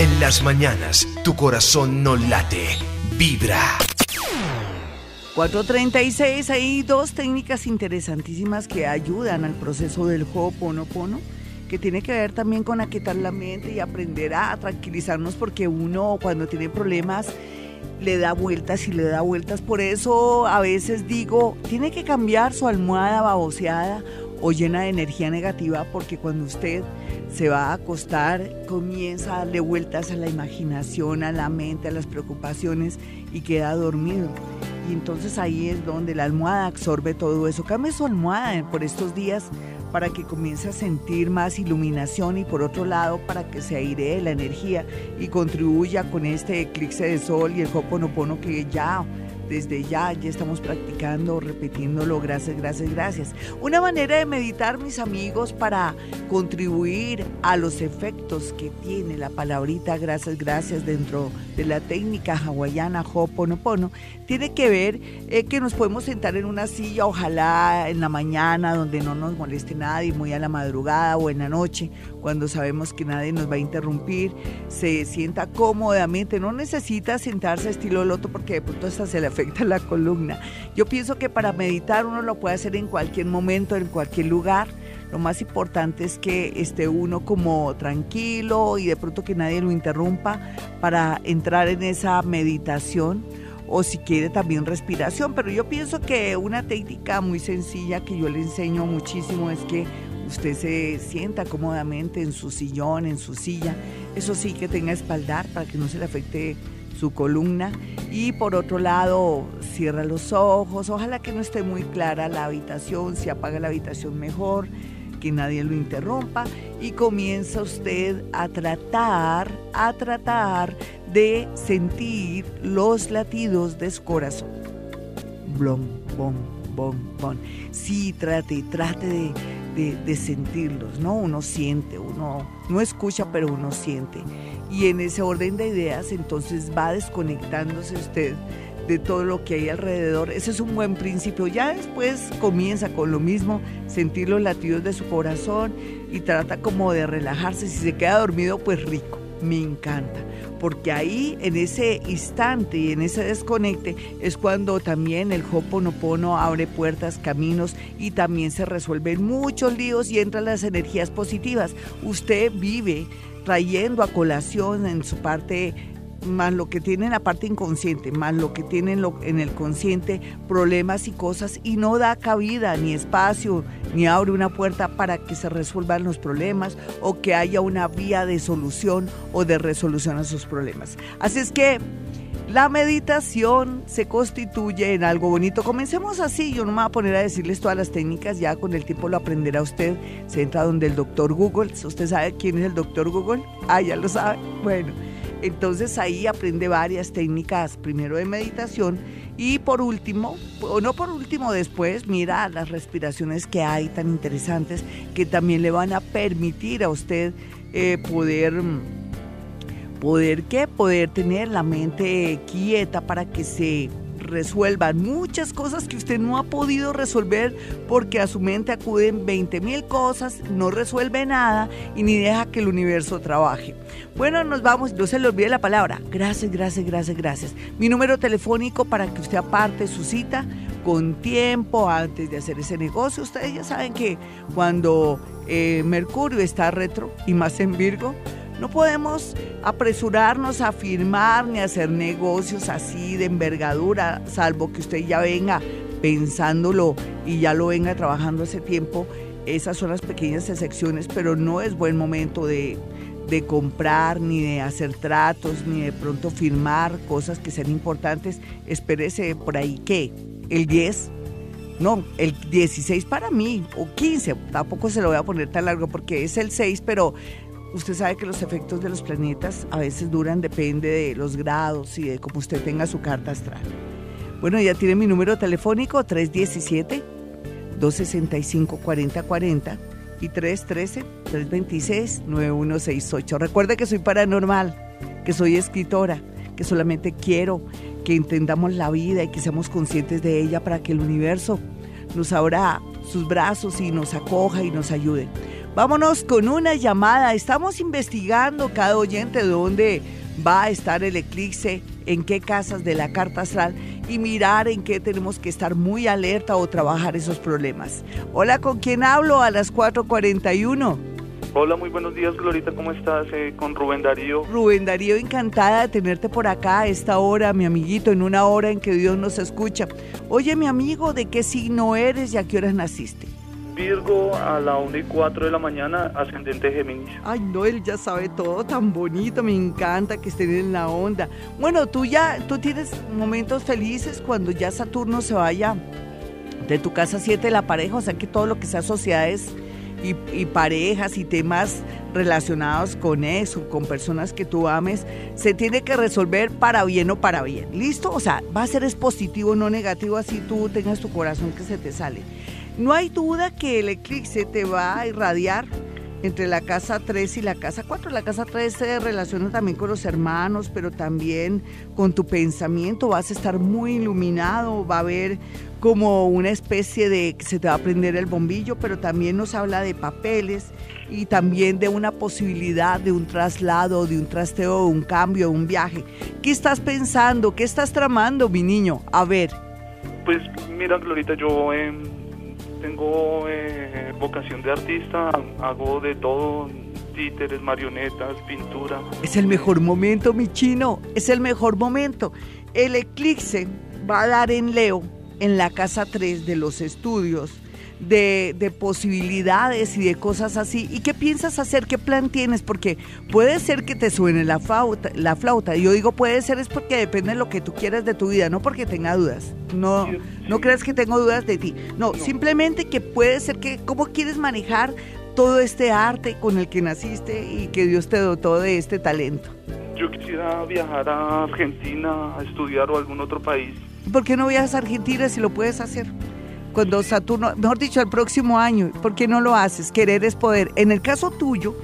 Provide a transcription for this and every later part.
En las mañanas, tu corazón no late, vibra. 436, hay dos técnicas interesantísimas que ayudan al proceso del Ho'oponopono, que tiene que ver también con aquietar la mente y aprender a tranquilizarnos porque uno cuando tiene problemas le da vueltas y le da vueltas. Por eso a veces digo, tiene que cambiar su almohada baboseada o llena de energía negativa porque cuando usted se va a acostar comienza a darle vueltas a la imaginación, a la mente, a las preocupaciones y queda dormido. Y entonces ahí es donde la almohada absorbe todo eso. Cambie su almohada por estos días para que comience a sentir más iluminación y por otro lado para que se airee la energía y contribuya con este eclipse de sol y el Hoponopono que ya desde ya, ya estamos practicando, repitiéndolo, gracias, gracias, gracias. Una manera de meditar, mis amigos, para contribuir a los efectos que tiene la palabrita gracias, gracias dentro de la técnica hawaiana Ho'oponopono, tiene que ver eh, que nos podemos sentar en una silla, ojalá en la mañana, donde no nos moleste nadie, muy a la madrugada o en la noche, cuando sabemos que nadie nos va a interrumpir, se sienta cómodamente, no necesita sentarse estilo loto porque de pronto hasta se le afecta la columna. Yo pienso que para meditar uno lo puede hacer en cualquier momento, en cualquier lugar. Lo más importante es que esté uno como tranquilo y de pronto que nadie lo interrumpa para entrar en esa meditación o si quiere también respiración. Pero yo pienso que una técnica muy sencilla que yo le enseño muchísimo es que usted se sienta cómodamente en su sillón, en su silla. Eso sí, que tenga espaldar para que no se le afecte su columna. Y por otro lado, cierra los ojos. Ojalá que no esté muy clara la habitación, si apaga la habitación mejor, que nadie lo interrumpa. Y comienza usted a tratar, a tratar de sentir los latidos de su corazón. Blom, bom, bom, bom. Sí, trate, trate de de, sentirlos, ¿no? Uno siente, uno no escucha, pero uno siente. Y en ese orden de ideas, entonces va desconectándose usted de todo lo que hay alrededor. Ese es un buen principio. Ya después comienza con lo mismo, sentir los latidos de su corazón y trata como de relajarse. Si se queda dormido, pues rico me encanta, porque ahí en ese instante y en ese desconecte es cuando también el Hoponopono abre puertas, caminos y también se resuelven muchos líos y entran las energías positivas. Usted vive trayendo a colación en su parte más lo que tiene en la parte inconsciente, más lo que tiene en, el consciente, problemas y cosas, y no da cabida ni espacio, ni abre una puerta para que se resuelvan los problemas o que haya una vía de solución o de resolución a sus problemas. Así es que la meditación se constituye en algo bonito. Comencemos así, yo no me voy a poner a decirles todas las técnicas, ya con el tiempo lo aprenderá usted. Se entra donde el doctor Google, ¿usted sabe quién es el doctor Google? Ah, ya lo sabe. Bueno. Entonces ahí aprende varias técnicas, primero de meditación y por último, o no por último después, mira las respiraciones que hay tan interesantes que también le van a permitir a usted eh, poder poder qué poder tener la mente quieta para que se resuelvan muchas cosas que usted no ha podido resolver porque a su mente acuden 20 mil cosas, no resuelve nada y ni deja que el universo trabaje. Bueno, nos vamos, no se le olvide la palabra. Gracias, gracias, gracias, gracias. Mi número telefónico para que usted aparte su cita con tiempo antes de hacer ese negocio. Ustedes ya saben que cuando eh, Mercurio está retro y más en Virgo, no podemos apresurarnos a firmar ni a hacer negocios así de envergadura, salvo que usted ya venga pensándolo y ya lo venga trabajando ese tiempo. Esas son las pequeñas excepciones, pero no es buen momento de, de comprar, ni de hacer tratos, ni de pronto firmar cosas que sean importantes. Espérese por ahí que el 10 no, el 16 para mí, o 15, tampoco se lo voy a poner tan largo porque es el 6, pero Usted sabe que los efectos de los planetas a veces duran, depende de los grados y de cómo usted tenga su carta astral. Bueno, ya tiene mi número telefónico 317-265-4040 y 313-326-9168. Recuerde que soy paranormal, que soy escritora, que solamente quiero que entendamos la vida y que seamos conscientes de ella para que el universo nos abra sus brazos y nos acoja y nos ayude. Vámonos con una llamada. Estamos investigando cada oyente dónde va a estar el eclipse, en qué casas de la carta astral y mirar en qué tenemos que estar muy alerta o trabajar esos problemas. Hola, ¿con quién hablo? A las 4:41. Hola, muy buenos días, Glorita, ¿cómo estás? Eh, con Rubén Darío. Rubén Darío, encantada de tenerte por acá a esta hora, mi amiguito, en una hora en que Dios nos escucha. Oye, mi amigo, ¿de qué signo eres y a qué horas naciste? Virgo a la 1 y 4 de la mañana, ascendente Géminis. Ay, no, él ya sabe todo tan bonito, me encanta que estén en la onda. Bueno, tú ya, tú tienes momentos felices cuando ya Saturno se vaya de tu casa 7 la pareja, o sea que todo lo que sea sociedades y, parejas y temas relacionados con eso, con personas que tú ames, se tiene que resolver para bien o para bien. ¿Listo? O sea, va a ser es positivo, no negativo, así tú tengas tu corazón que se te sale. No hay duda que el eclipse te va a irradiar entre la casa 3 y la casa 4. La casa 3 se relaciona también con los hermanos, pero también con tu pensamiento. Vas a estar muy iluminado, va a haber como una especie de que se te va a prender el bombillo, pero también nos habla de papeles y también de una posibilidad de un traslado, de un trasteo, de un cambio, de un viaje. ¿Qué estás pensando? ¿Qué estás tramando, mi niño? A ver. Pues mira, Glorita, yo em, tengo eh, vocación de artista, hago de todo, títeres, marionetas, pintura. Es el mejor momento, mi chino, es el mejor momento. El eclipse va a dar en Leo en la casa 3 de los estudios, de, posibilidades y de cosas así. ¿Y qué piensas hacer? ¿Qué plan tienes? Porque puede ser que te suene la flauta. La flauta. Yo digo puede ser es porque depende de lo que tú quieras de tu vida, no porque tenga dudas. No, no creas que tengo dudas de ti. No, simplemente que puede ser que cómo quieres manejar todo este arte con el que naciste y que Dios te dotó de este talento. Yo quisiera viajar a Argentina a estudiar o a algún otro país ¿Por qué no viajas a Argentina si lo puedes hacer? Cuando Saturno, mejor dicho, el próximo año, ¿por qué no lo haces? Querer es poder. En el caso tuyo,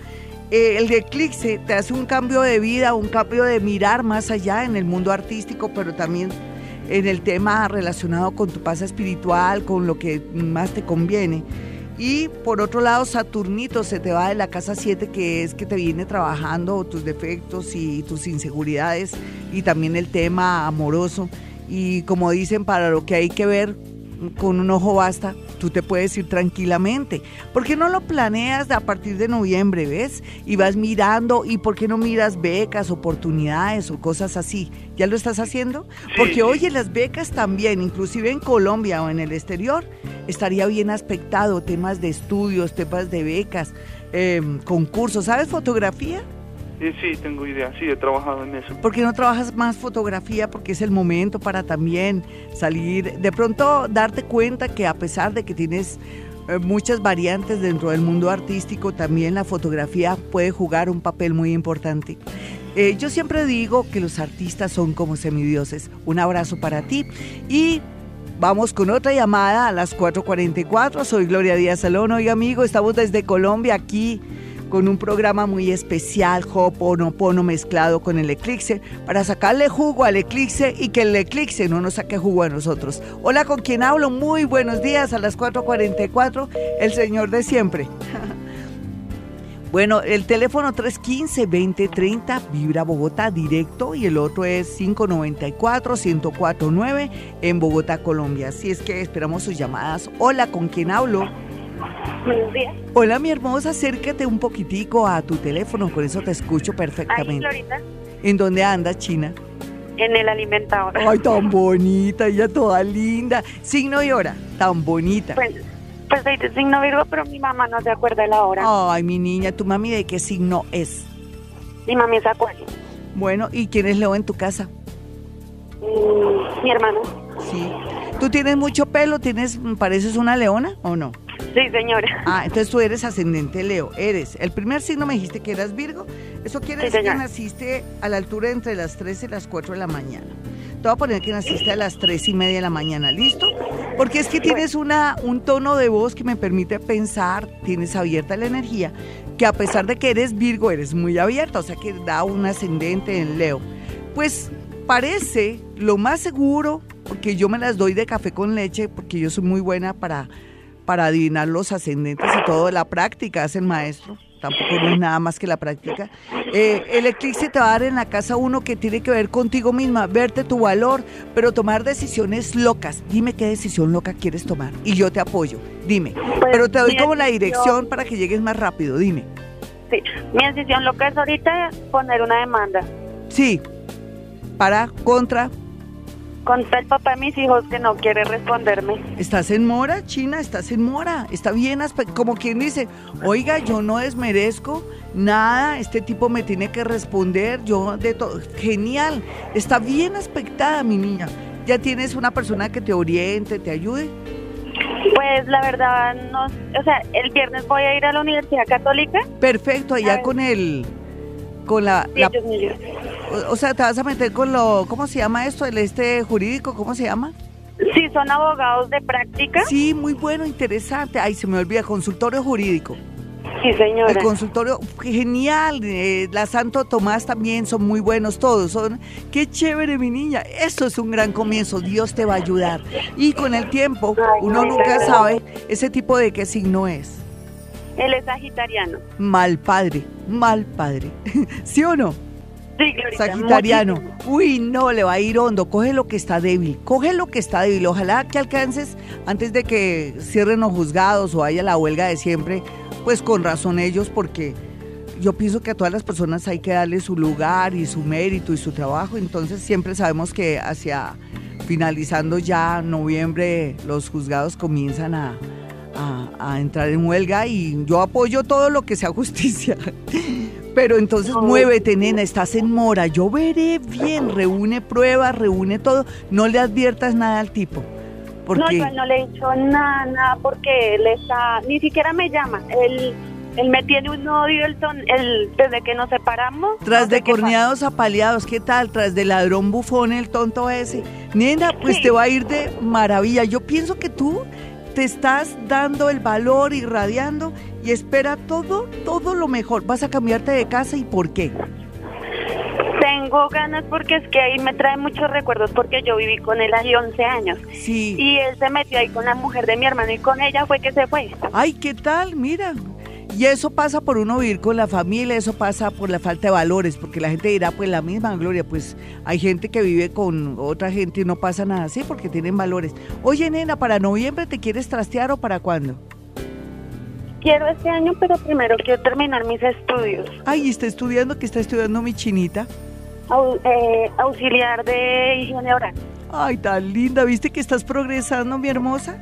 eh, el eclipse te hace un cambio de vida, un cambio de mirar más allá en el mundo artístico, pero también en el tema relacionado con tu paz espiritual, con lo que más te conviene. Y por otro lado, Saturnito se te va de la casa 7, que es que te viene trabajando tus defectos y tus inseguridades, y también el tema amoroso y como dicen, para lo que hay que ver con un ojo basta, tú te puedes ir tranquilamente. ¿Por qué no lo planeas a partir de noviembre, ves? Y vas mirando, ¿y por qué no miras becas, oportunidades o cosas así? ¿Ya lo estás haciendo? Porque oye, las becas también, inclusive en Colombia o en el exterior, estaría bien aspectado temas de estudios, temas de becas, em, concursos. ¿Sabes fotografía? Sí, tengo idea, sí, he trabajado en eso. ¿Por qué no trabajas más fotografía? Porque es el momento para también salir, de pronto darte cuenta que a pesar de que tienes eh, muchas variantes dentro del mundo artístico, también la fotografía puede jugar un papel muy importante. Eh, yo siempre digo que los artistas son como semidioses. Un abrazo para ti y Vamos con otra llamada a las 4.44. Soy Gloria Díaz Salón. Hoy, amigo, estamos desde Colombia aquí con un programa muy especial, Ho'oponopono mezclado con el eclipse, para sacarle jugo al eclipse y que el eclipse no nos saque jugo a nosotros. Hola, ¿con quién hablo? Muy buenos días a las 4.44, el señor de siempre. Bueno, el teléfono 315-2030 Vibra Bogotá directo y el otro es 594-1049 en Bogotá, Colombia. Así es que esperamos sus llamadas. Hola, ¿con quién hablo? Buenos días. Hola, mi hermosa, acércate un poquitico a tu teléfono, con eso te escucho perfectamente. ¿En dónde andas, China? En el alimentador. Ay, tan bonita, ella toda linda. Signo y hora, tan bonita. Pues, pues soy de signo Virgo, pero mi mamá no se acuerda de la hora. Ay, mi niña, ¿tu mami de qué signo es? Mi mami es Acuario. Bueno, ¿y quién es Leo en tu casa? Mm, mi hermano. Sí. ¿Tú tienes mucho pelo? ¿Tienes, pareces una leona o no? Sí, señora. Ah, entonces tú eres ascendente Leo. Eres. El primer signo me dijiste que eras Virgo. Eso quiere decir que naciste a la altura entre las 3 y las 4 de la mañana. Te voy a poner que naciste a las 3 y media de la mañana, ¿listo? Porque es que tienes una, un tono de voz que me permite pensar, tienes abierta la energía, que a pesar de que eres Virgo, eres muy abierta, o sea que da un ascendente en Leo. Pues parece lo más seguro, porque yo me las doy de café con leche, porque yo soy muy buena para para adivinar los ascendentes y todo, la práctica hace el maestro tampoco no es nada más que la práctica. Eh, el eclipse te va a dar en la casa uno que tiene que ver contigo misma, verte tu valor, pero tomar decisiones locas. Dime qué decisión loca quieres tomar y yo te apoyo. Dime. Pues, pero te doy como la dirección para que llegues más rápido. Dime. Sí, mi decisión loca es ahorita poner una demanda Sí. Para, contra. Contra el papá de mis hijos que no quiere responderme. Estás en mora, China, estás en mora. Está bien, como quien dice, oiga, yo no desmerezco nada, este tipo me tiene que responder, yo de todo. Genial, está bien aspectada, mi niña. Ya tienes una persona que te oriente, te ayude. Pues la verdad, no, o sea, el viernes voy a ir a la Universidad Católica. Perfecto, allá con el, con la, Sí. O, o sea, te vas a meter con lo, ¿cómo se llama esto? El este jurídico, ¿cómo se llama? Sí, son abogados de práctica. Sí, muy bueno, interesante. Ay, se me olvida, consultorio jurídico. Sí, señora. El consultorio, genial. eh, la Santo Tomás también son muy buenos todos. Son, qué chévere, mi niña. Esto es un gran comienzo. Dios te va a ayudar. Y con el tiempo, Ay, uno no, nunca sabe ese tipo de qué signo es. Él es sagitariano. Mal padre, mal padre. ¿Sí o no? Sí, Glorita. Sagitariano. muchísimo. Uy, no, le va a ir hondo. Coge lo que está débil. Coge lo que está débil. Ojalá que alcances antes de que cierren los juzgados o haya la huelga de siempre. Pues con razón ellos, porque yo pienso que a todas las personas hay que darle su lugar y su mérito y su trabajo. Entonces siempre sabemos que hacia finalizando ya noviembre los juzgados comienzan a, a- a entrar en huelga y yo apoyo todo lo que sea justicia. Pero entonces No. muévete, nena, estás en mora. Yo veré bien, reúne pruebas, reúne todo. No le adviertas nada al tipo. No, Porque yo a él no le he dicho nada, nada, porque él está, ni siquiera me llama. Él, él me tiene un odio el ton, desde que nos separamos. tras no de qué pasa. corneados apaleados, ¿qué tal? Tras de ladrón bufón, el tonto ese. Nena, pues Sí. te va a ir de maravilla. Yo pienso que tú te estás dando el valor, irradiando y espera todo, todo lo mejor. Vas a cambiarte de casa y ¿por qué? Tengo ganas porque es que ahí me trae muchos recuerdos porque yo viví con él ahí 11 años. Sí. Y él se metió ahí con la mujer de mi hermano y con ella fue que se fue. Ay, ¿qué tal? Mira. Y eso pasa por uno vivir con la familia, eso pasa por la falta de valores, porque la gente dirá, pues la misma Gloria, pues hay gente que vive con otra gente y no pasa nada así porque tienen valores. Oye, nena, ¿para noviembre te quieres trastear o para cuándo? Quiero este año, pero primero quiero terminar mis estudios. Ay, está estudiando, que está estudiando mi chinita. Au- eh, auxiliar de higiene oral. Ay, tan linda, ¿viste que estás progresando, mi hermosa?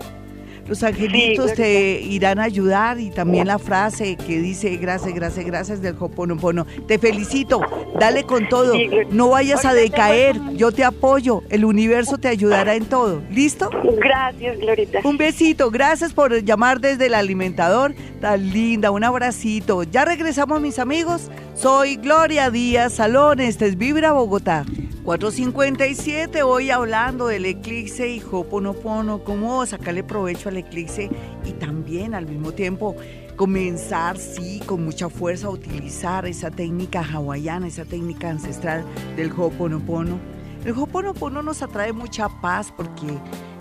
Los angelitos Sí, te irán a ayudar y también la frase que dice gracias, gracias, gracias del Hoponopono. Te felicito, dale con todo, no vayas a decaer, yo te apoyo, el universo te ayudará en todo. ¿Listo? Gracias, Glorita. Un besito, gracias por llamar desde el alimentador, tan linda, un abracito. Ya regresamos mis amigos, soy Gloria Díaz Salón, este es Vibra Bogotá. 457, hoy hablando del eclipse y Hoponopono, cómo sacarle provecho al eclipse y también al mismo tiempo comenzar, sí, con mucha fuerza a utilizar esa técnica hawaiana, esa técnica ancestral del Hoponopono. El Hoponopono nos atrae mucha paz porque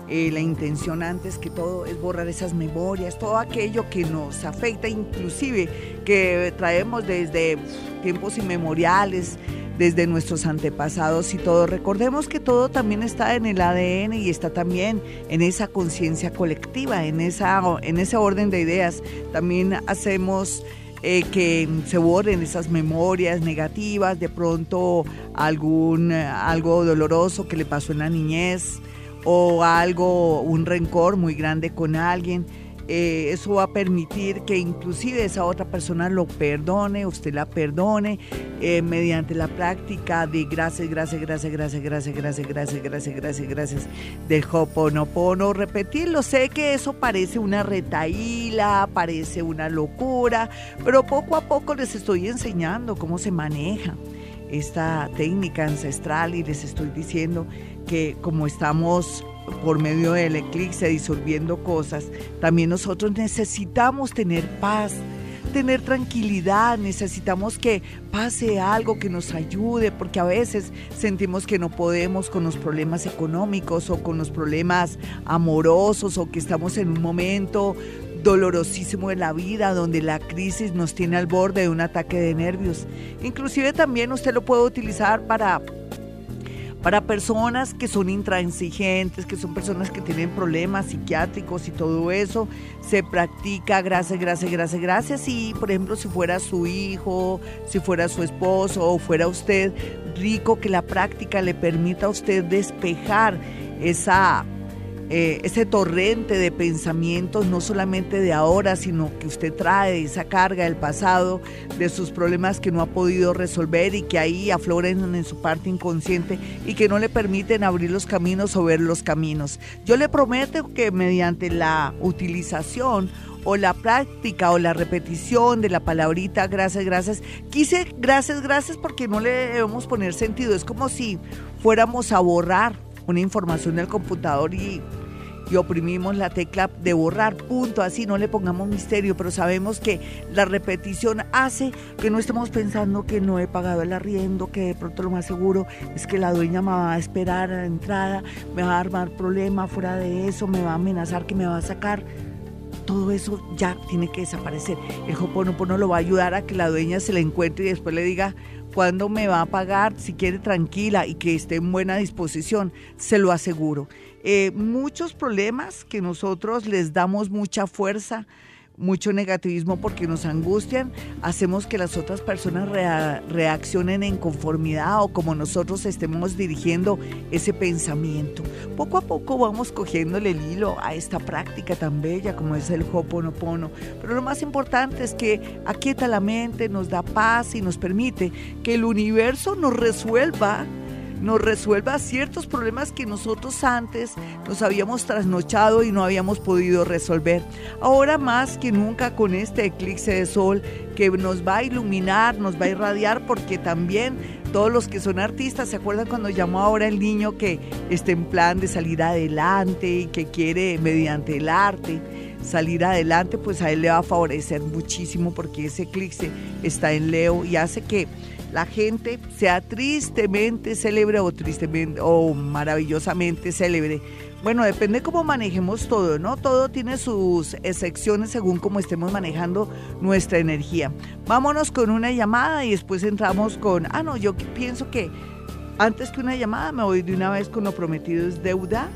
eh, la intención antes que todo es borrar esas memorias, todo aquello que nos afecta, inclusive que traemos desde tiempos inmemoriales, desde nuestros antepasados y todo. Recordemos que todo también está en el ADN y está también en esa conciencia colectiva, en, esa, en ese orden de ideas. También hacemos eh, que se borren esas memorias negativas, de pronto algún algo doloroso que le pasó en la niñez o algo, un rencor muy grande con alguien. Eh, eso va a permitir que inclusive esa otra persona lo perdone, usted la perdone eh, mediante la práctica de gracias, gracias, gracias, gracias, gracias, gracias, gracias, gracias, gracias, gracias del Hoponopono. Repetirlo, sé que eso parece una retaíla, parece una locura, pero poco a poco les estoy enseñando cómo se maneja esta técnica ancestral y les estoy diciendo que como estamos por medio del eclipse disolviendo cosas, también nosotros necesitamos tener paz. tener tranquilidad, necesitamos que pase algo que nos ayude, porque a veces sentimos que no podemos con los problemas económicos o con los problemas amorosos o que estamos en un momento dolorosísimo en la vida, donde la crisis nos tiene al borde de un ataque de nervios. Inclusive también usted lo puede utilizar para para personas que son intransigentes, que son personas que tienen problemas psiquiátricos y todo eso, se practica gracias, gracias, gracias, gracias. Y por ejemplo, si fuera su hijo, si fuera su esposo o fuera usted, rico que la práctica le permita a usted despejar esa eh, ese torrente de pensamientos, no solamente de ahora, sino que usted trae esa carga del pasado, de sus problemas que no ha podido resolver y que ahí afloren en su parte inconsciente y que no le permiten abrir los caminos o ver los caminos. Yo le prometo que mediante la utilización o la práctica o la repetición de la palabrita gracias, gracias. Quise gracias, gracias porque no le debemos poner sentido. Es como si fuéramos a borrar una información del computador y, y oprimimos la tecla de borrar, punto, así no le pongamos misterio, pero sabemos que la repetición hace que no estemos pensando que no he pagado el arriendo, que de pronto lo más seguro es que la dueña me va a esperar a la entrada, me va a armar problema fuera de eso, me va a amenazar que me va a sacar. Todo eso ya tiene que desaparecer. El Hoponopono lo va a ayudar a que la dueña se le encuentre y después le diga, cuándo me va a pagar, si quiere tranquila y que esté en buena disposición, se lo aseguro. Eh, muchos problemas que nosotros les damos mucha fuerza mucho negativismo porque nos angustian, hacemos que las otras personas reaccionen en conformidad o como nosotros estemos dirigiendo ese pensamiento. Poco a poco vamos cogiéndole el hilo a esta práctica tan bella como es el Hoponopono, pero lo más importante es que aquieta la mente, nos da paz y nos permite que el universo nos resuelva nos resuelva ciertos problemas que nosotros antes nos habíamos trasnochado y no habíamos podido resolver. Ahora más que nunca con este eclipse de sol que nos va a iluminar, nos va a irradiar, porque también todos los que son artistas, ¿se acuerdan cuando llamó ahora el niño que está en plan de salir adelante y que quiere mediante el arte? salir adelante, pues a él le va a favorecer muchísimo porque ese eclipse está en Leo y hace que la gente sea tristemente célebre o tristemente o maravillosamente célebre. Bueno, depende cómo manejemos todo, ¿no? Todo tiene sus excepciones según cómo estemos manejando nuestra energía. Vámonos con una llamada y después entramos con, ah, no, yo pienso que antes que una llamada me voy de una vez con lo prometido es deuda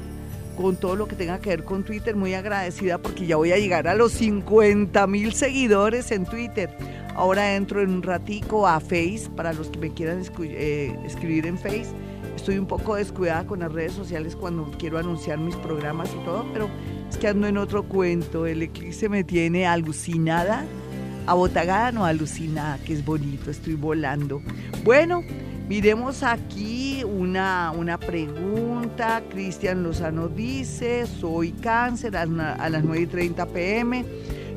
con todo lo que tenga que ver con Twitter. Muy agradecida porque ya voy a llegar a los 50 mil seguidores en Twitter. Ahora entro en un ratico a Face, para los que me quieran eh, escribir en Face. Estoy un poco descuidada con las redes sociales cuando quiero anunciar mis programas y todo, pero es que ando en otro cuento. El eclipse me tiene alucinada, abotagada, no alucinada, que es bonito, estoy volando. Bueno, miremos aquí una, una pregunta. Cristian Lozano dice, soy cáncer a, a las 9 y 30 pm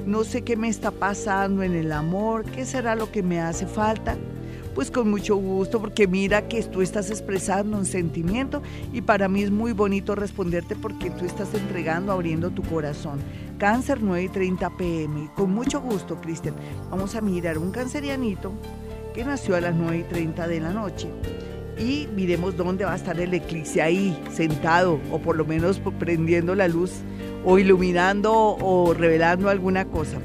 no sé qué me está pasando en el amor, qué será lo que me hace falta. Pues con mucho gusto, porque mira que tú estás expresando un sentimiento y para mí es muy bonito responderte porque tú estás entregando, abriendo tu corazón. Cáncer 9 y 30 pm. Con mucho gusto, Cristian. Vamos a mirar un cancerianito que nació a las 9 y 30 de la noche y miremos dónde va a estar el eclipse ahí, sentado o por lo menos prendiendo la luz o iluminando o revelando alguna cosa.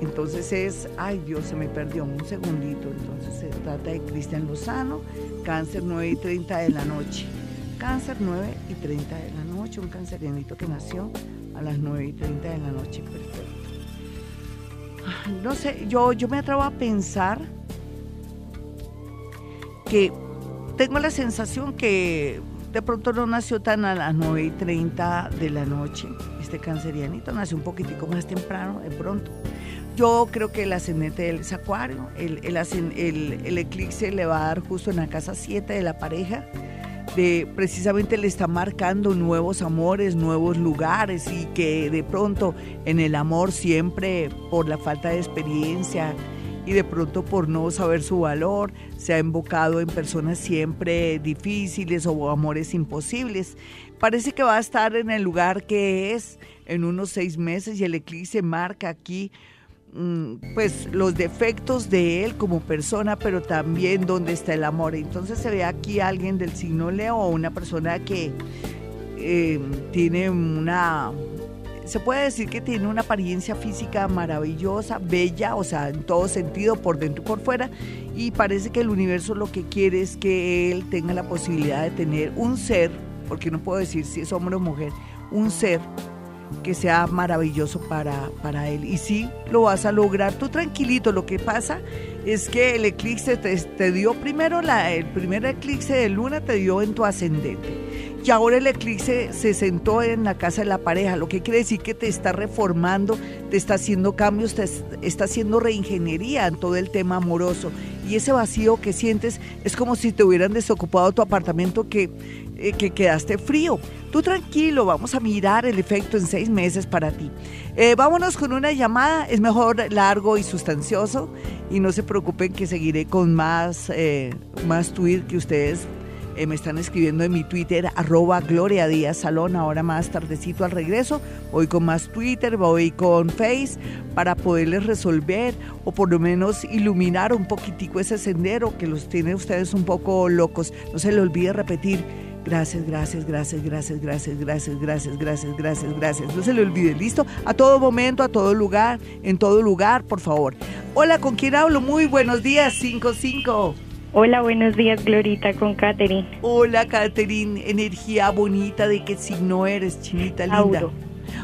Entonces es, ay Dios, se me perdió un segundito. Entonces se trata de Cristian Lozano, cáncer 9 y 30 de la noche. Cáncer 9 y 30 de la noche, un cancerianito que nació a las 9 y 30 de la noche, perfecto. No sé, yo, yo me atrevo a pensar que tengo la sensación que de pronto no nació tan a las 9 y 30 de la noche. Este cancerianito nació un poquitico más temprano, de pronto. Yo creo que el ascendente del es acuario, el, el, el, eclipse le va a dar justo en la casa 7 de la pareja. De, precisamente le está marcando nuevos amores, nuevos lugares y que de pronto en el amor siempre por la falta de experiencia, y de pronto por no saber su valor se ha invocado en personas siempre difíciles o amores imposibles. Parece que va a estar en el lugar que es en unos seis meses y el eclipse marca aquí mm, pues los defectos de él como persona, pero también dónde está el amor. Entonces se ve aquí alguien del signo Leo o una persona que eh, tiene una, se puede decir que tiene una apariencia física maravillosa, bella, o sea, en todo sentido, por dentro y por fuera, y parece que el universo lo que quiere es que él tenga la posibilidad de tener un ser, porque no puedo decir si es hombre o mujer, un ser que sea maravilloso para, para él. Y sí, lo vas a lograr. Tú tranquilito, lo que pasa es que el eclipse te, te dio primero, la, el primer eclipse de luna te dio en tu ascendente. Y ahora el eclipse se sentó en la casa de la pareja, lo que quiere decir que te está reformando, te está haciendo cambios, te está haciendo reingeniería en todo el tema amoroso. Y ese vacío que sientes es como si te hubieran desocupado tu apartamento que, eh, que quedaste frío. Tú tranquilo, vamos a mirar el efecto en seis meses para ti. Eh, vámonos con una llamada, es mejor largo y sustancioso. Y no se preocupen que seguiré con más, eh, más tweet que ustedes eh, me están escribiendo en mi Twitter, arroba Gloria Díaz Salón, ahora más tardecito al regreso. Voy con más Twitter, voy con Face para poderles resolver o por lo menos iluminar un poquitico ese sendero que los tiene ustedes un poco locos. No se le olvide repetir. Gracias, gracias, gracias, gracias, gracias, gracias, gracias, gracias, gracias, gracias. No se le olvide, ¿listo? A todo momento, a todo lugar, en todo lugar, por favor. Hola, ¿con quién hablo? Muy buenos días, 55. Hola, buenos días, Glorita, con Katherine. Hola, Katherine, energía bonita de que si no eres chinita linda. Tauro.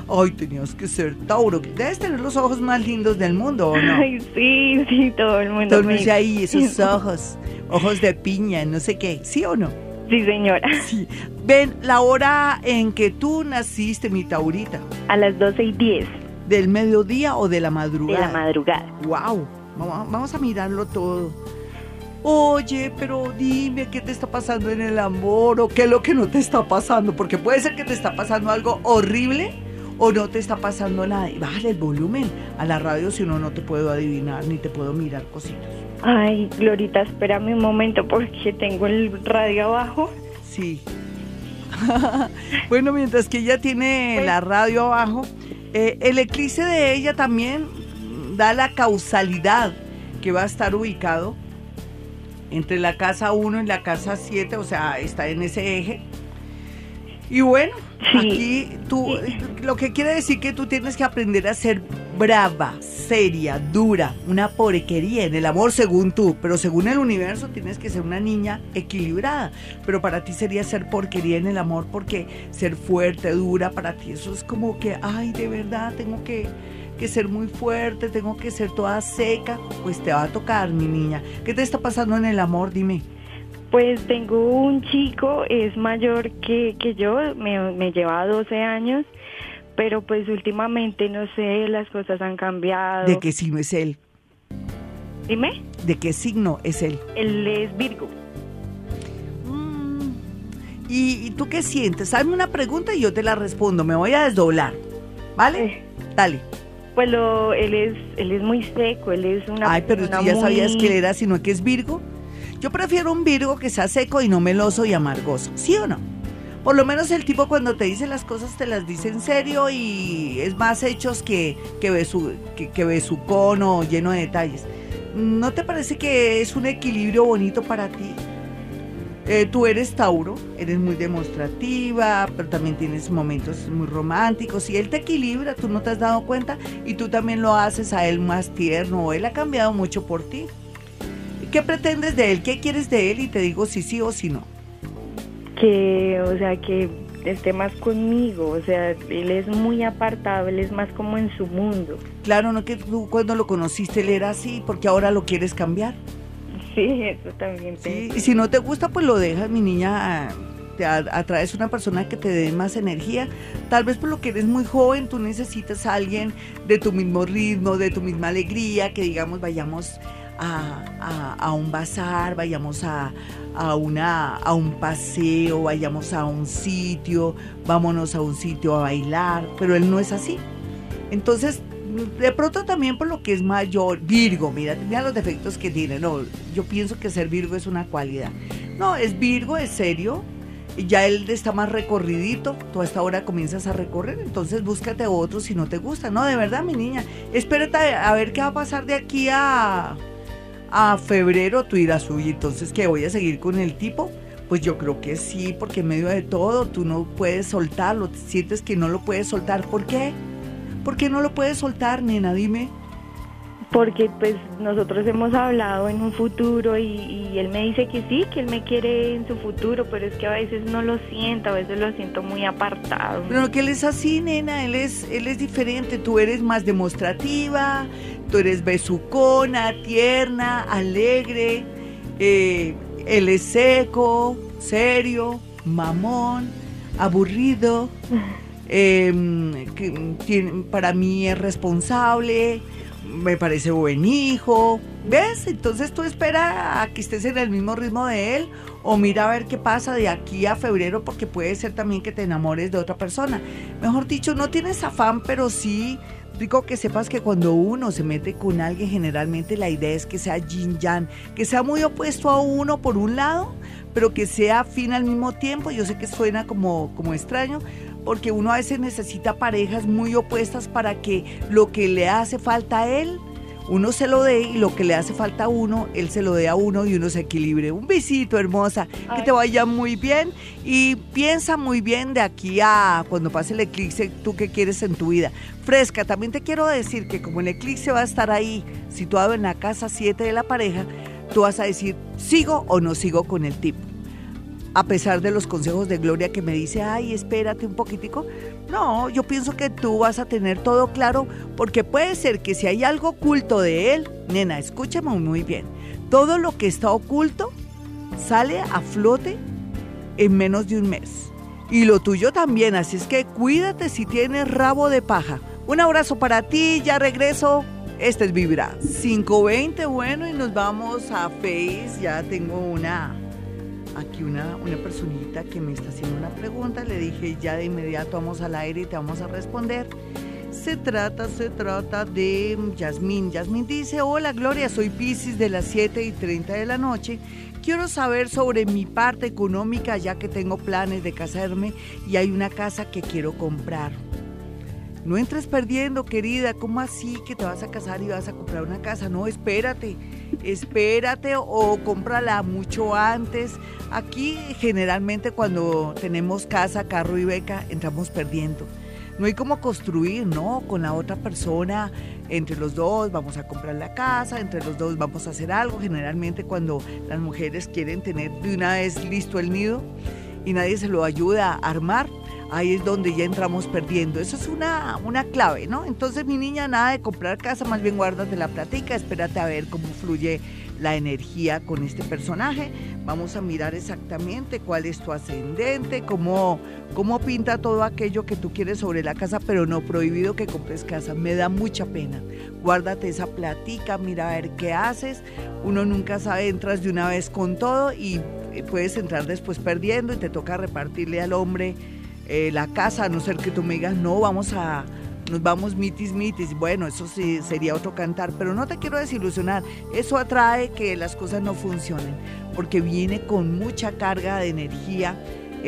Ay, tenías que ser Tauro. Debes tener los ojos más lindos del mundo, ¿o no? Ay, sí, sí, todo el mundo. Todo el mundo dice ahí, esos ojos, ojos de piña, no sé qué, ¿sí o no? Sí, señora. Sí. Ven, la hora en que tú naciste, mi Taurita, A las 12 y 10 ¿del mediodía o de la de madrugada? la madrugada. Wow, vamos a mirarlo todo. Oye, pero dime qué te está pasando en el amor o qué es lo que no te está pasando, porque puede ser que te está pasando algo horrible o no te está pasando nada. Y bájale el volumen a la radio, si no, no te puedo adivinar ni te puedo mirar cositas. Ay, Glorita, espérame un momento porque tengo el radio abajo. Sí. bueno, mientras que ella tiene Pues- la radio abajo, eh, el eclipse de ella también da la causalidad que va a estar ubicado entre la casa 1 y la casa 7, o sea, está en ese eje. Y bueno, Sí. aquí tú, lo que quiere decir que tú tienes que aprender a ser brava, seria, dura, una porquería en el amor según tú, pero según el universo tienes que ser una niña equilibrada, pero para ti sería ser porquería en el amor porque ser fuerte, dura, para ti eso es como que, ay, de verdad, tengo que, que ser muy fuerte, tengo que ser toda seca, pues te va a tocar, mi niña. ¿Qué te está pasando en el amor? Dime. Pues tengo un chico, es mayor que, que yo, me, me lleva 12 años, pero pues últimamente, no sé, las cosas han cambiado. ¿De qué signo es él? Dime, ¿De qué signo es él? él es Virgo. Mm, ¿Y, tú qué sientes? Hazme una pregunta y yo te la respondo. Me voy a desdoblar. ¿Vale? Dale. Pues lo, él es él es muy seco, él es una Ay, pero tú ya muy- sabías que él era, sino que es Virgo. Yo prefiero un Virgo que sea seco y no meloso y amargoso. ¿Sí o no? Por lo menos el tipo cuando te dice las cosas te las dice en serio y es más hechos que, que, besu, que, que besucón o lleno de detalles. ¿No te parece que es un equilibrio bonito para ti? Eh, tú eres Tauro, eres muy demostrativa, pero también tienes momentos muy románticos y él te equilibra, tú no te has dado cuenta y tú también lo haces a él más tierno, él ha cambiado mucho por ti. ¿Qué pretendes de él? ¿Qué quieres de él? Y te digo si sí o si no. que, o sea, que esté más conmigo, o sea, él es muy apartado, él es más como en su mundo. Claro, no que tú cuando lo conociste él era así, porque ahora lo quieres cambiar. Sí, eso también. ¿sí? Y si no te gusta, pues lo dejas, mi niña. Te a- atraes una persona que te dé más energía. Tal vez por lo que eres muy joven, tú necesitas a alguien de tu mismo ritmo, de tu misma alegría, que digamos vayamos a, a- a un bazar, vayamos a, a una, a un paseo, vayamos a un sitio, vámonos a un sitio a bailar, pero él no es así. Entonces, de pronto también por lo que es mayor, Virgo, mira, mira los defectos que tiene. No, yo pienso que ser Virgo es una cualidad. No, es Virgo, es serio, ya él está más recorridito, tú a esta hora comienzas a recorrer, entonces búscate otro si no te gusta. No, de verdad, mi niña, espérate a ver qué va a pasar de aquí a, a febrero, tú dirás, uy, entonces que voy a seguir con el tipo. Pues yo creo que sí, porque en medio de todo tú no puedes soltarlo, sientes que no lo puedes soltar. ¿Por qué? ¿Por qué no lo puedes soltar, nena? Dime porque pues nosotros hemos hablado en un futuro y, él me dice que sí, que él me quiere en su futuro, pero es que a veces no lo siento, a veces lo siento muy apartado. Pero que él es así, nena, él es, él es diferente, tú eres más demostrativa, tú eres besucona, tierna, alegre, eh, él es seco, serio, mamón, aburrido. Em, que, para mí es responsable, me parece buen hijo. ¿Ves? Entonces tú espera a que estés en el mismo ritmo de él o mira a ver qué pasa de aquí a febrero porque puede ser también que te enamores de otra persona. Mejor dicho, no tienes afán, pero sí digo que sepas que cuando uno se mete con alguien, generalmente la idea es que sea yin yang, que sea muy opuesto a uno por un lado, pero que sea afín al mismo tiempo. Yo sé que suena como, como extraño, porque uno a veces necesita parejas muy opuestas para que lo que le hace falta a él, uno se lo dé y lo que le hace falta a uno, él se lo dé a uno y uno se equilibre. Un besito, hermosa, que te vaya muy bien y piensa muy bien de aquí a cuando pase el eclipse, tú qué quieres en tu vida. Fresca, también te quiero decir que como el eclipse va a estar ahí, situado en la casa 7 de la pareja, tú vas a decir, ¿sigo o no sigo con el tipo? A pesar de los consejos de Gloria que me dice, ay, espérate un poquitico. No, yo pienso que tú vas a tener todo claro porque puede ser que si hay algo oculto de él, nena, escúchame muy bien, todo lo que está oculto sale a flote en menos de un mes. Y lo tuyo también, así es que cuídate si tienes rabo de paja. Un abrazo para ti, ya regreso. Este es Vibra 520, bueno, y nos vamos a Face. Ya tengo una aquí una, una personita que me está haciendo una pregunta, le dije ya de inmediato vamos al aire y te vamos a responder. Se trata, se trata de Yasmín. Yasmín dice, hola Gloria, soy Pisces de las 7 y 30 de la noche. Quiero saber sobre mi parte económica ya que tengo planes de casarme y hay una casa que quiero comprar. No entres perdiendo, querida. ¿Cómo así que te vas a casar y vas a comprar una casa? No, espérate, espérate o cómprala mucho antes. Aquí generalmente cuando tenemos casa, carro y beca, entramos perdiendo. No hay como construir, ¿no? Con la otra persona, entre los dos vamos a comprar la casa, entre los dos vamos a hacer algo. Generalmente cuando las mujeres quieren tener de una vez listo el nido y nadie se lo ayuda a armar, ahí es donde ya entramos perdiendo. Eso es una, una clave, ¿no? Entonces, mi niña, nada de comprar casa, más bien guárdate la platica, espérate a ver cómo fluye la energía con este personaje. Vamos a mirar exactamente cuál es tu ascendente, cómo, cómo pinta todo aquello que tú quieres sobre la casa, pero no prohibido que compres casa. Me da mucha pena. Guárdate esa platica, mira a ver qué haces. Uno nunca sabe, entras de una vez con todo y puedes entrar después perdiendo y te toca repartirle al hombre eh, la casa, a no ser que tú me digas, no, vamos a, nos vamos mitis mitis. Bueno, eso sí sería otro cantar, pero no te quiero desilusionar. Eso atrae que las cosas no funcionen, porque viene con mucha carga de energía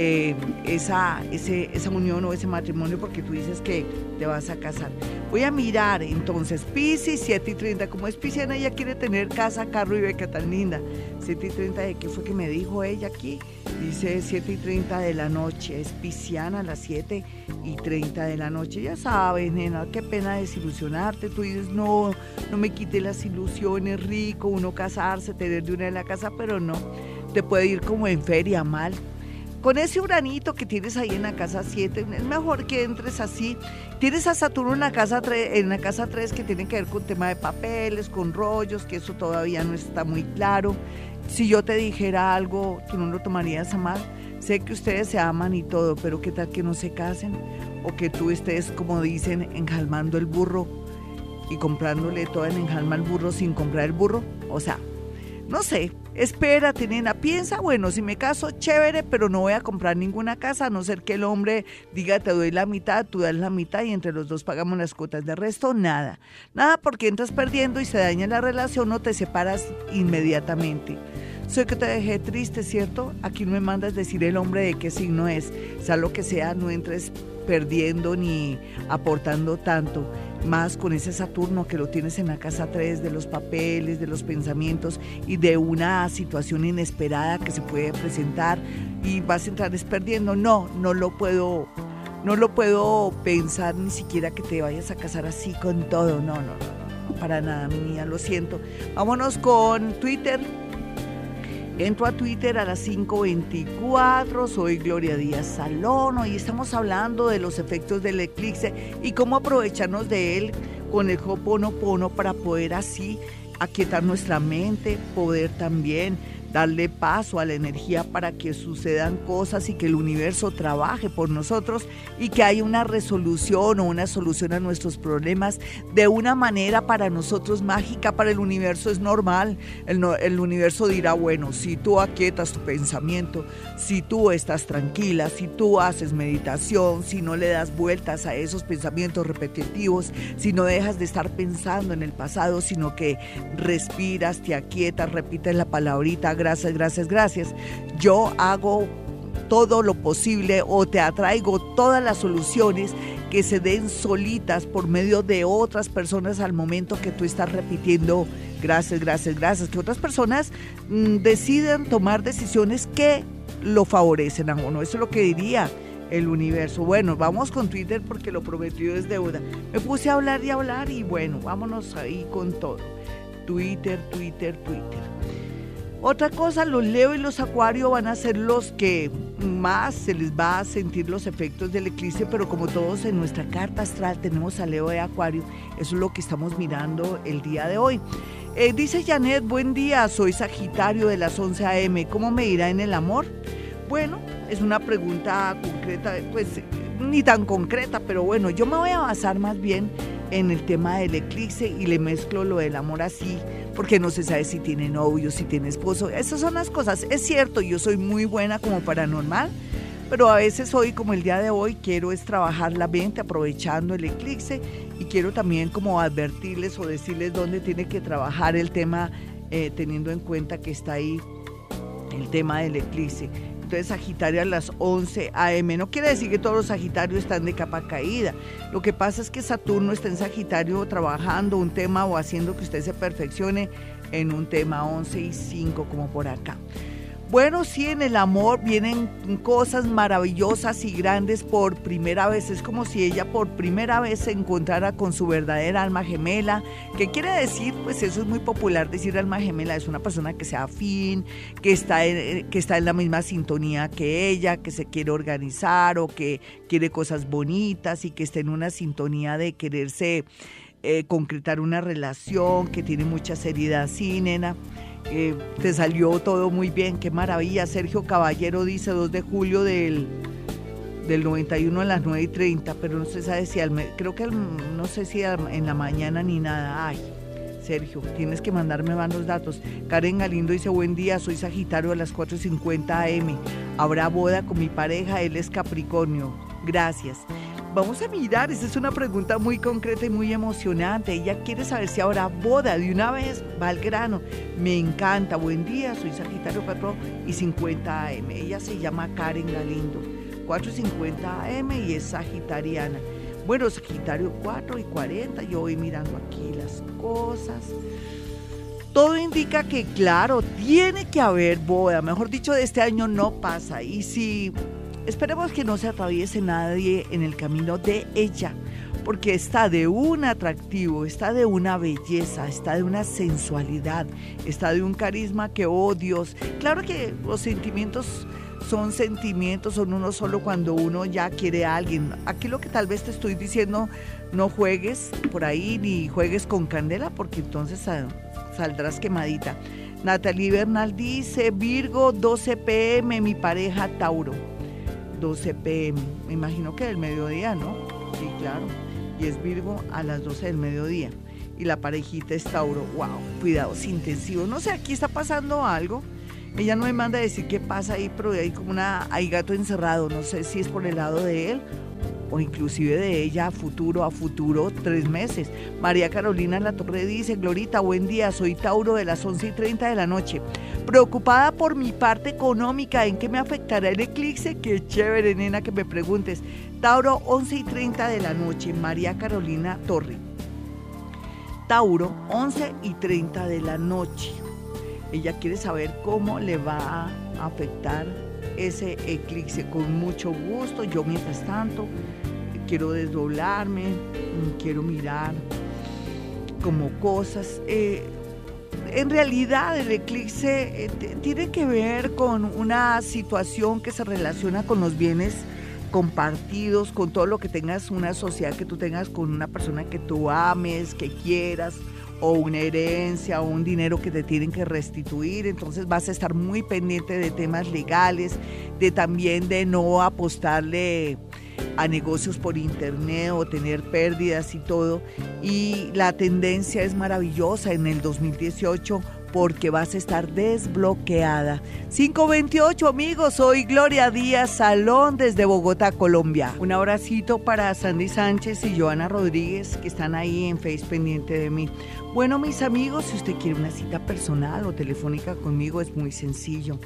eh, esa, esa unión o ese matrimonio porque tú dices que te vas a casar. Voy a mirar entonces, Pisces 7 y 30, como es pisciana, ella quiere tener casa, carro y beca tan linda. 7 y 30, ¿de qué fue que me dijo ella aquí? Dice 7 y 30 de la noche, es pisciana a las 7 y 30 de la noche. Ya sabes, nena, qué pena desilusionarte. Tú dices, no, no me quite las ilusiones, rico, uno casarse, tener de una en la casa, pero no, te puede ir como en feria mal con ese uranito que tienes ahí en la casa 7, es mejor que entres así. Tienes a Saturno en la casa 3, en la casa 3 que tiene que ver con tema de papeles, con rollos, que eso todavía no está muy claro. Si yo te dijera algo, tú no lo tomarías a mal. Sé que ustedes se aman y todo, pero qué tal que no se casen o que tú estés, como dicen, enjalmando el burro y comprándole todo en enjalma al burro sin comprar el burro. O sea, no sé, espérate, nena, piensa, bueno, si me caso, chévere, pero no voy a comprar ninguna casa, a no ser que el hombre diga, te doy la mitad, tú das la mitad y entre los dos pagamos las cuotas. De resto, nada. Nada porque entras perdiendo y se daña la relación o te separas inmediatamente. Soy que te dejé triste, ¿cierto? Aquí no me mandas decir el hombre de qué signo es. Sea lo que sea, no entres perdiendo ni aportando tanto más con ese Saturno que lo tienes en la casa 3 de los papeles, de los pensamientos y de una situación inesperada que se puede presentar y vas a entrar perdiendo. No, no lo puedo, no lo puedo pensar ni siquiera que te vayas a casar así con todo. No, no, no, no para nada, mi niña, lo siento. Vámonos con Twitter. Entro a Twitter a las 5.24, soy Gloria Díaz Salón. Y estamos hablando de los efectos del eclipse y cómo aprovecharnos de él con el Hoponopono para poder así aquietar nuestra mente, poder también darle paso a la energía para que sucedan cosas y que el universo trabaje por nosotros y que haya una resolución o una solución a nuestros problemas de una manera para nosotros mágica, para el universo es normal. El, el universo dirá, bueno, si tú aquietas tu pensamiento, si tú estás tranquila, si tú haces meditación, si no le das vueltas a esos pensamientos repetitivos, si no dejas de estar pensando en el pasado, sino que respiras, te aquietas, repites la palabrita, gracias, gracias, gracias. Yo hago todo lo posible o te atraigo todas las soluciones que se den solitas por medio de otras personas al momento que tú estás repitiendo gracias, gracias, gracias, que otras personas mm, deciden tomar decisiones que lo favorecen a uno. Eso es lo que diría el universo. Bueno, vamos con Twitter porque lo prometido es deuda. Me puse a hablar y hablar y bueno, vámonos ahí con todo. Twitter, Twitter, Twitter. Otra cosa, los Leo y los Acuario van a ser los que más se les va a sentir los efectos del eclipse, pero como todos en nuestra carta astral tenemos a Leo de Acuario, eso es lo que estamos mirando el día de hoy. Eh, dice Janet, buen día, soy Sagitario de las 11 a.m., ¿cómo me irá en el amor? Bueno, es una pregunta concreta, pues ni tan concreta, pero bueno, yo me voy a basar más bien en el tema del eclipse y le mezclo lo del amor así, porque no se sabe si tiene novio, si tiene esposo. Esas son las cosas. Es cierto, yo soy muy buena como paranormal, pero a veces hoy, como el día de hoy, quiero es trabajar la mente aprovechando el eclipse y quiero también como advertirles o decirles dónde tiene que trabajar el tema eh, teniendo en cuenta que está ahí el tema del eclipse entonces Sagitario a las 11 a.m. No quiere decir que todos los Sagitarios están de capa caída. Lo que pasa es que Saturno está en Sagitario trabajando un tema o haciendo que usted se perfeccione en un tema 11 y 5 como por acá. Bueno, sí, en el amor vienen cosas maravillosas y grandes por primera vez. Es como si ella por primera vez se encontrara con su verdadera alma gemela. ¿Qué quiere decir? Pues eso es muy popular decir alma gemela. Es una persona que sea afín, que está, en, que está en la misma sintonía que ella, que se quiere organizar o que quiere cosas bonitas y que está en una sintonía de quererse eh, concretar una relación, que tiene mucha seriedad. Sí, nena eh, te salió todo muy bien, qué maravilla. Sergio Caballero dice 2 de julio del, del 91 a las 9 y 30, pero no se sabe si al, creo que no sé si en la mañana ni nada. Ay, Sergio, tienes que mandarme más los datos. Karen Galindo dice, buen día, soy Sagitario a las 4.50 am. Habrá boda con mi pareja, él es Capricornio. Gracias. Vamos a mirar, esa es una pregunta muy concreta y muy emocionante. Ella quiere saber si ahora boda de una vez, va al grano. Me encanta, buen día, soy Sagitario 4 y 50 AM. Ella se llama Karen Galindo, 4 y 50 AM y es sagitariana. Bueno, Sagitario 4 y 40, yo voy mirando aquí las cosas. Todo indica que, claro, tiene que haber boda. Mejor dicho, de este año no pasa. Y si Esperemos que no se atraviese nadie en el camino de ella, porque está de un atractivo, está de una belleza, está de una sensualidad, está de un carisma que, oh Dios, claro que los sentimientos son sentimientos, son uno solo cuando uno ya quiere a alguien. Aquí lo que tal vez te estoy diciendo, no juegues por ahí ni juegues con candela, porque entonces saldrás quemadita. Natalie Bernal dice, Virgo 12 pm, mi pareja Tauro. 12 pm. Me imagino que del mediodía, ¿no? Sí, claro. Y es Virgo a las 12 del mediodía. Y la parejita es Tauro. ¡Wow! Cuidados intensivos. No sé, aquí está pasando algo. Ella no me manda a decir qué pasa ahí, pero hay como una. Hay gato encerrado. No sé si es por el lado de él o inclusive de ella a futuro, a futuro, tres meses. María Carolina La Torre dice, Glorita, buen día, soy Tauro de las 11 y 30 de la noche. Preocupada por mi parte económica, ¿en qué me afectará el eclipse? Qué chévere, nena, que me preguntes. Tauro, 11 y 30 de la noche, María Carolina Torre. Tauro, 11 y 30 de la noche. Ella quiere saber cómo le va a afectar ese eclipse con mucho gusto. Yo mientras tanto quiero desdoblarme, quiero mirar como cosas. Eh, en realidad el eclipse eh, tiene que ver con una situación que se relaciona con los bienes compartidos, con todo lo que tengas, una sociedad que tú tengas con una persona que tú ames, que quieras, o una herencia o un dinero que te tienen que restituir, entonces vas a estar muy pendiente de temas legales, de también de no apostarle a negocios por internet o tener pérdidas y todo. Y la tendencia es maravillosa en el 2018 porque vas a estar desbloqueada. 528 amigos, soy Gloria Díaz Salón desde Bogotá, Colombia. Un abracito para Sandy Sánchez y Joana Rodríguez que están ahí en Face pendiente de mí. Bueno, mis amigos, si usted quiere una cita personal o telefónica conmigo es muy sencillo.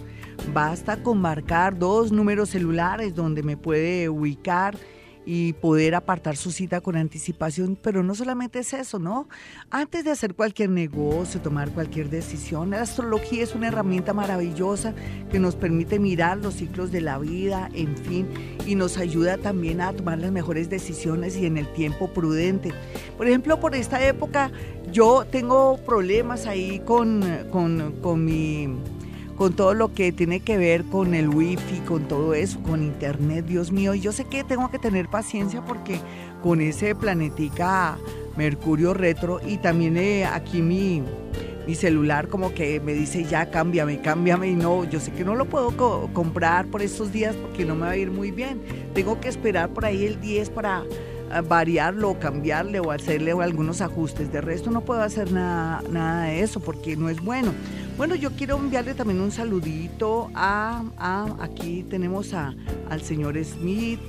Basta con marcar dos números celulares donde me puede ubicar y poder apartar su cita con anticipación, pero no solamente es eso, ¿no? Antes de hacer cualquier negocio, tomar cualquier decisión, la astrología es una herramienta maravillosa que nos permite mirar los ciclos de la vida, en fin, y nos ayuda también a tomar las mejores decisiones y en el tiempo prudente. Por ejemplo, por esta época yo tengo problemas ahí con, con, con mi con todo lo que tiene que ver con el wifi, con todo eso, con internet, Dios mío. Y yo sé que tengo que tener paciencia porque con ese planetica Mercurio retro y también eh, aquí mi, mi celular como que me dice ya cámbiame, cámbiame y no, yo sé que no lo puedo comprar por estos días porque no me va a ir muy bien. Tengo que esperar por ahí el 10 para eh, variarlo o cambiarle o hacerle algunos ajustes. De resto no puedo hacer nada, nada de eso porque no es bueno. Bueno, yo quiero enviarle también un saludito a, aquí tenemos a, al señor Smith,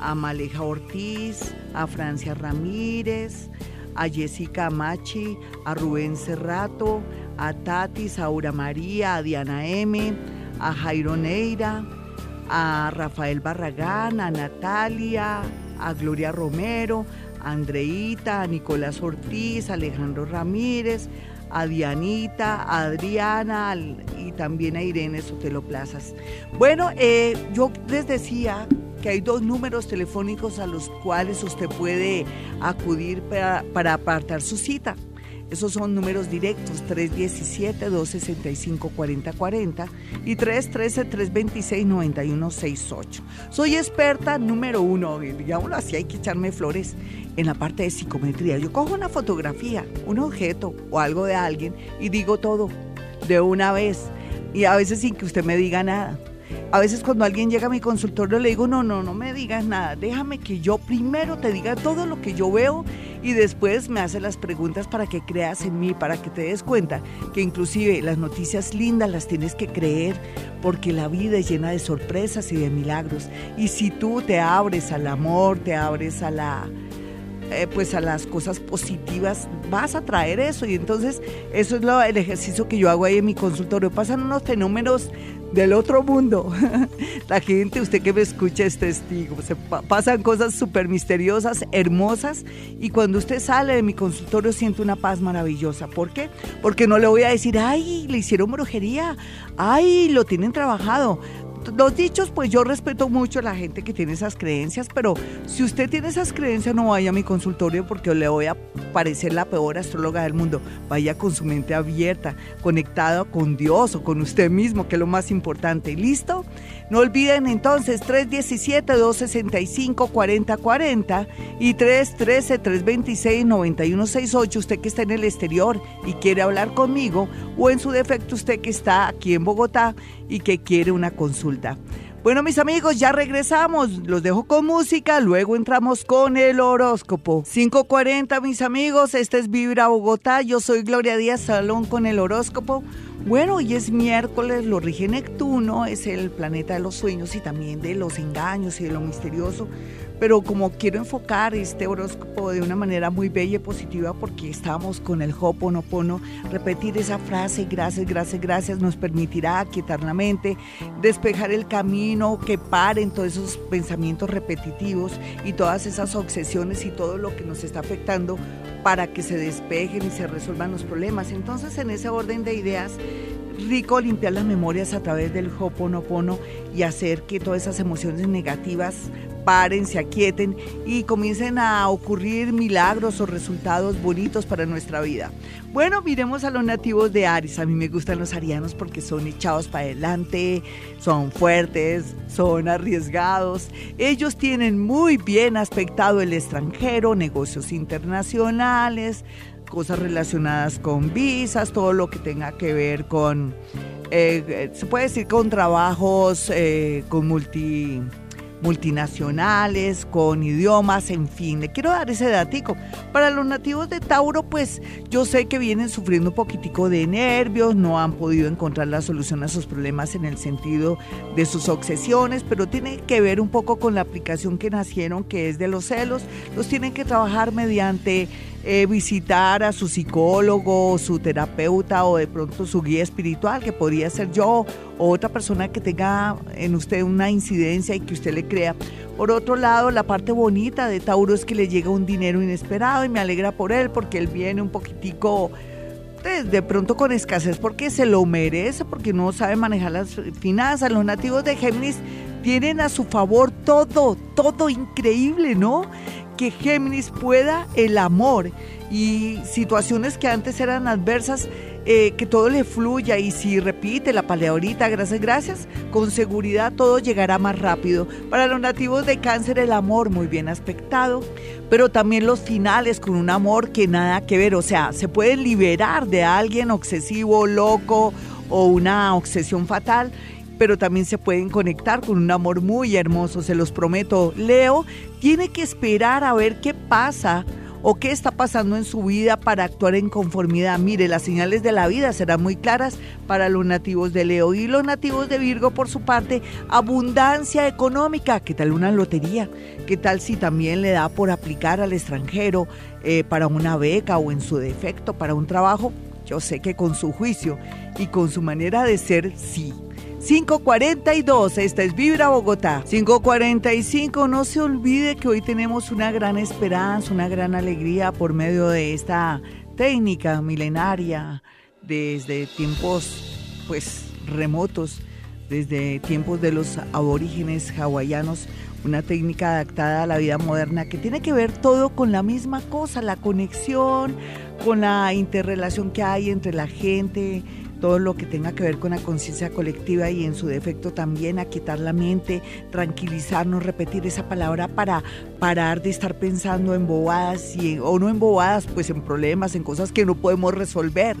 a Maleja Ortiz, a Francia Ramírez, a Jessica Machi, a Rubén Cerrato, a Tati, Saura María, a Diana M, a Jairo Neira, a Rafael Barragán, a Natalia, a Gloria Romero, a Andreita, a Nicolás Ortiz, a Alejandro Ramírez, a Dianita, a Adriana y también a Irene Sotelo Plazas. Bueno, eh, yo les decía que hay dos números telefónicos a los cuales usted puede acudir para, para apartar su cita. Esos son números directos, 317-265-4040 y 313-326-9168. Soy experta número uno, digámoslo así, hay que echarme flores en la parte de psicometría. Yo cojo una fotografía, un objeto o algo de alguien y digo todo de una vez y a veces sin que usted me diga nada. A veces cuando alguien llega a mi consultorio le digo, no, no, no me digas nada, déjame que yo primero te diga todo lo que yo veo y después me hace las preguntas para que creas en mí, para que te des cuenta que inclusive las noticias lindas las tienes que creer porque la vida es llena de sorpresas y de milagros. Y si tú te abres al amor, te abres a la eh, pues a las cosas positivas, vas a traer eso. Y entonces eso es lo, el ejercicio que yo hago ahí en mi consultorio. Pasan unos fenómenos del otro mundo. La gente, usted que me escucha es testigo. Se pasan cosas súper misteriosas, hermosas. Y cuando usted sale de mi consultorio siente una paz maravillosa. ¿Por qué? Porque no le voy a decir, ay, le hicieron brujería. Ay, lo tienen trabajado los dichos, pues yo respeto mucho a la gente que tiene esas creencias, pero si usted tiene esas creencias, no vaya a mi consultorio porque le voy a parecer la peor astróloga del mundo. Vaya con su mente abierta, conectada con Dios o con usted mismo, que es lo más importante. ¿Listo? No olviden entonces 317-265-4040 y 313-326-9168. Usted que está en el exterior y quiere hablar conmigo, o en su defecto usted que está aquí en Bogotá y que quiere una consulta. Bueno, mis amigos, ya regresamos. Los dejo con música, luego entramos con el horóscopo. 5.40, mis amigos, este es Vibra Bogotá. Yo soy Gloria Díaz Salón con el horóscopo. Bueno, hoy es miércoles, lo rige Neptuno, es el planeta de los sueños y también de los engaños y de lo misterioso pero como quiero enfocar este horóscopo de una manera muy bella y positiva porque estamos con el Hoponopono, repetir esa frase, gracias, gracias, gracias, nos permitirá quitar la mente, despejar el camino, que paren todos esos pensamientos repetitivos y todas esas obsesiones y todo lo que nos está afectando para que se despejen y se resuelvan los problemas. Entonces, en ese orden de ideas, rico limpiar las memorias a través del Hoponopono y hacer que todas esas emociones negativas paren, se aquieten y comiencen a ocurrir milagros o resultados bonitos para nuestra vida. Bueno, miremos a los nativos de Aries. A mí me gustan los arianos porque son echados para adelante, son fuertes, son arriesgados. Ellos tienen muy bien aspectado el extranjero, negocios internacionales, cosas relacionadas con visas, todo lo que tenga que ver con, eh, se puede decir con trabajos, eh, con multi multinacionales, con idiomas, en fin. Le quiero dar ese datico. Para los nativos de Tauro, pues yo sé que vienen sufriendo un poquitico de nervios, no han podido encontrar la solución a sus problemas en el sentido de sus obsesiones, pero tiene que ver un poco con la aplicación que nacieron, que es de los celos. Los tienen que trabajar mediante eh, visitar a su psicólogo, su terapeuta o de pronto su guía espiritual, que podría ser yo o otra persona que tenga en usted una incidencia y que usted le crea. Por otro lado, la parte bonita de Tauro es que le llega un dinero inesperado y me alegra por él porque él viene un poquitico de, de, pronto con escasez porque se lo merece, porque no sabe manejar las finanzas. Los nativos de Géminis tienen a su favor todo, todo increíble, ¿no? Que Géminis pueda el amor y situaciones que antes eran adversas, eh, que todo le fluya y si repite la paleorita, gracias, gracias, con seguridad todo llegará más rápido. Para los nativos de cáncer el amor muy bien aspectado, pero también los finales con un amor que nada que ver, o sea, se pueden liberar de alguien obsesivo, loco o una obsesión fatal pero también se pueden conectar con un amor muy hermoso, se los prometo. Leo tiene que esperar a ver qué pasa o qué está pasando en su vida para actuar en conformidad. Mire, las señales de la vida serán muy claras para los nativos de Leo y los nativos de Virgo, por su parte, abundancia económica. ¿Qué tal una lotería? ¿Qué tal si también le da por aplicar al extranjero eh, para una beca o en su defecto para un trabajo? Yo sé que con su juicio y con su manera de ser, sí 542, esta es Vibra Bogotá. 545, no se olvide que hoy tenemos una gran esperanza, una gran alegría por medio de esta técnica milenaria desde tiempos pues remotos, desde tiempos de los aborígenes hawaianos, una técnica adaptada a la vida moderna que tiene que ver todo con la misma cosa, la conexión, con la interrelación que hay entre la gente, todo lo que tenga que ver con la conciencia colectiva y en su defecto también a quitar la mente, tranquilizarnos, repetir esa palabra para parar de estar pensando en bobadas y, o no en bobadas, pues en problemas, en cosas que no podemos resolver.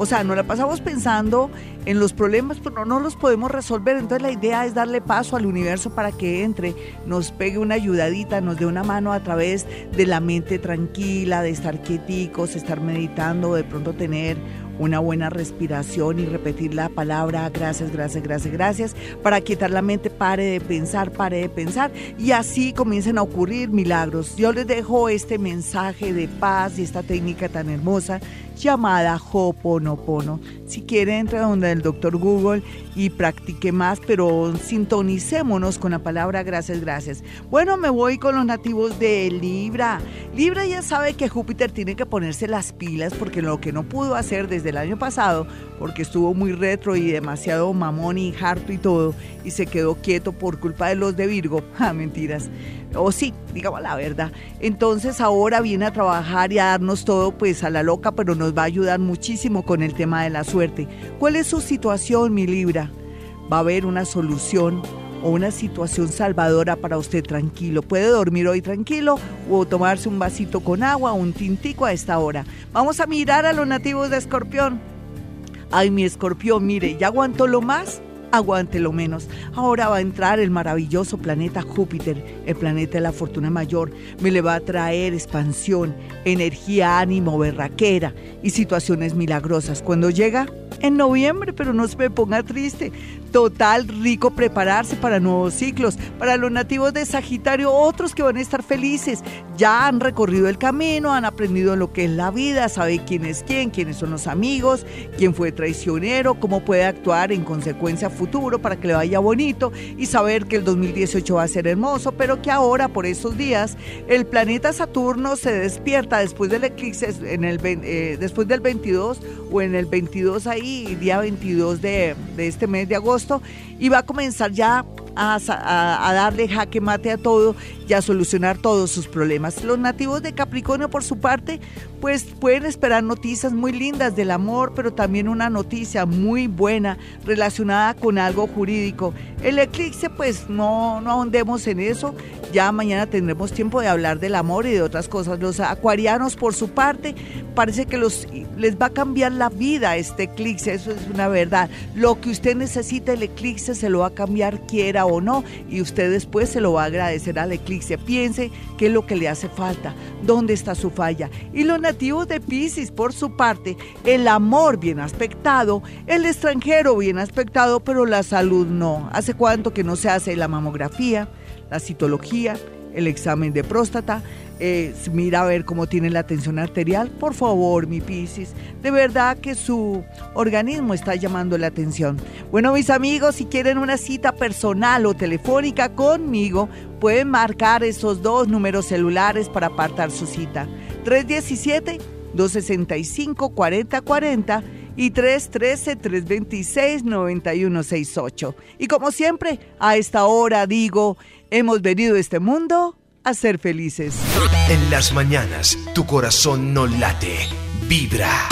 O sea, nos la pasamos pensando en los problemas, pero no los podemos resolver. Entonces la idea es darle paso al universo para que entre, nos pegue una ayudadita, nos dé una mano a través de la mente tranquila, de estar quieticos, estar meditando, de pronto tener una buena respiración y repetir la palabra gracias, gracias, gracias, gracias, para quitar la mente, pare de pensar, pare de pensar y así comiencen a ocurrir milagros. Yo les dejo este mensaje de paz y esta técnica tan hermosa llamada Hoponopono. Si quiere, entre donde el doctor Google y practique más, pero sintonicémonos con la palabra gracias, gracias. Bueno, me voy con los nativos de Libra. Libra ya sabe que Júpiter tiene que ponerse las pilas porque lo que no pudo hacer desde el año pasado, porque estuvo muy retro y demasiado mamón y harto y todo, y se quedó quieto por culpa de los de Virgo. Ah, mentiras o sí, digamos la verdad. Entonces ahora viene a trabajar y a darnos todo pues a la loca, pero nos va a ayudar muchísimo con el tema de la suerte. ¿Cuál es su situación, mi Libra? Va a haber una solución o una situación salvadora para usted tranquilo. Puede dormir hoy tranquilo o tomarse un vasito con agua, un tintico a esta hora. Vamos a mirar a los nativos de Escorpión. Ay, mi escorpión, mire, ya aguantó lo más aguante lo menos. Ahora va a entrar el maravilloso planeta Júpiter, el planeta de la fortuna mayor. Me le va a traer expansión, energía, ánimo, berraquera y situaciones milagrosas. Cuando llega, en noviembre, pero no se me ponga triste. Total, rico prepararse para nuevos ciclos. Para los nativos de Sagitario, otros que van a estar felices. Ya han recorrido el camino, han aprendido lo que es la vida, sabe quién es quién, quiénes son los amigos, quién fue traicionero, cómo puede actuar en consecuencia futuro para que le vaya bonito y saber que el 2018 va a ser hermoso, pero que ahora, por esos días, el planeta Saturno se despierta después del eclipse, en el, eh, después del 22 o en el 22 ahí, día 22 de, de este mes de agosto y va a comenzar ya a, darle jaque mate a todo y a solucionar todos sus problemas. Los nativos de Capricornio, por su parte, pues pueden esperar noticias muy lindas del amor, pero también una noticia muy buena relacionada con algo jurídico. El eclipse, pues no, no ahondemos en eso. Ya mañana tendremos tiempo de hablar del amor y de otras cosas. Los acuarianos, por su parte, parece que los, les va a cambiar la vida este eclipse, eso es una verdad. Lo que usted necesita, el eclipse se lo va a cambiar, quiera o no, y usted después se lo va a agradecer al eclipse. Piense qué es lo que le hace falta, dónde está su falla. Y los nativos de Pisces, por su parte, el amor bien aspectado, el extranjero bien aspectado, pero la salud no. ¿Hace cuánto que no se hace la mamografía? la citología, el examen de próstata, eh, mira a ver cómo tiene la tensión arterial. Por favor, mi Piscis, de verdad que su organismo está llamando la atención. Bueno, mis amigos, si quieren una cita personal o telefónica conmigo, pueden marcar esos dos números celulares para apartar su cita. 317-265-4040 y 313-326-9168. Y como siempre, a esta hora digo, hemos venido a este mundo a ser felices. En las mañanas, tu corazón no late, vibra.